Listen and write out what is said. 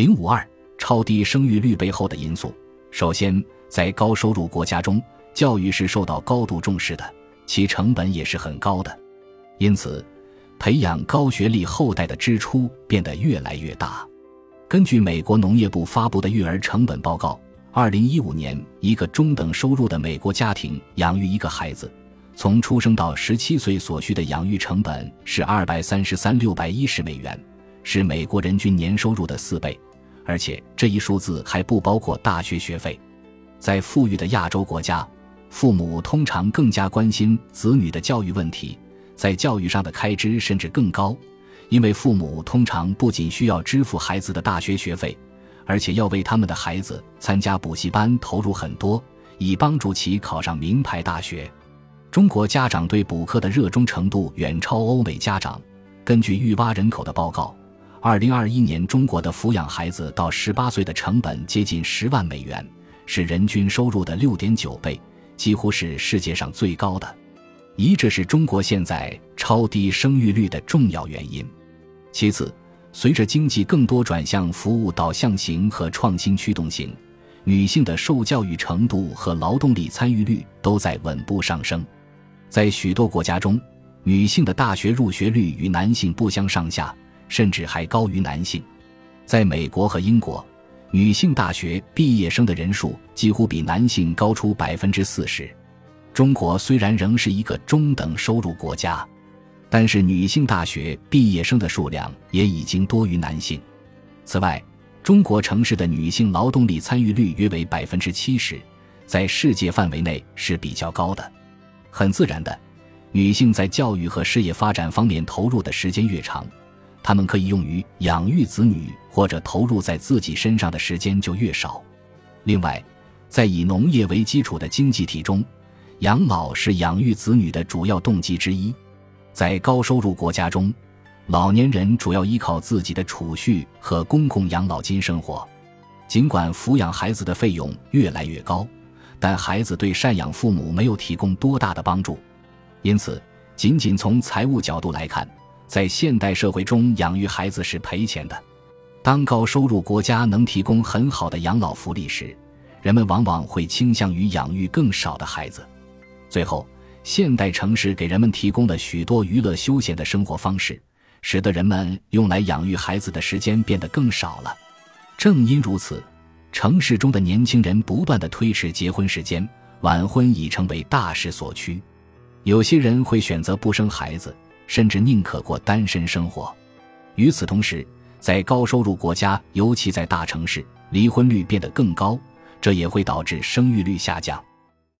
零五二超低生育率背后的因素，首先，在高收入国家中，教育是受到高度重视的，其成本也是很高的，因此，培养高学历后代的支出变得越来越大。根据美国农业部发布的育儿成本报告，二零一五年，一个中等收入的美国家庭养育一个孩子。从出生到十七岁所需的养育成本是二百三十三六百一十美元，是美国人均年收入的四倍，而且这一数字还不包括大学学费。在富裕的亚洲国家，父母通常更加关心子女的教育问题，在教育上的开支甚至更高，因为父母通常不仅需要支付孩子的大学学费，而且要为他们的孩子参加补习班投入很多，以帮助其考上名牌大学。中国家长对补课的热衷程度远超欧美家长。根据育蛙人口的报告，二零二一年中国的抚养孩子到十八岁的成本接近十万美元，是人均收入的六点九倍，几乎是世界上最高的。一，这是中国现在超低生育率的重要原因。其次，随着经济更多转向服务导向型和创新驱动型，女性的受教育程度和劳动力参与率都在稳步上升。在许多国家中，女性的大学入学率与男性不相上下，甚至还高于男性。在美国和英国，女性大学毕业生的人数几乎比男性高出百分之四十。中国虽然仍是一个中等收入国家，但是女性大学毕业生的数量也已经多于男性。此外，中国城市的女性劳动力参与率约为百分之七十，在世界范围内是比较高的。很自然的，女性在教育和事业发展方面投入的时间越长，他们可以用于养育子女或者投入在自己身上的时间就越少。另外，在以农业为基础的经济体中，养老是养育子女的主要动机之一。在高收入国家中，老年人主要依靠自己的储蓄和公共养老金生活。尽管抚养孩子的费用越来越高。但孩子对赡养父母没有提供多大的帮助，因此，仅仅从财务角度来看，在现代社会中养育孩子是赔钱的。当高收入国家能提供很好的养老福利时，人们往往会倾向于养育更少的孩子。最后，现代城市给人们提供了许多娱乐休闲的生活方式，使得人们用来养育孩子的时间变得更少了。正因如此。城市中的年轻人不断的推迟结婚时间，晚婚已成为大势所趋。有些人会选择不生孩子，甚至宁可过单身生活。与此同时，在高收入国家，尤其在大城市，离婚率变得更高，这也会导致生育率下降。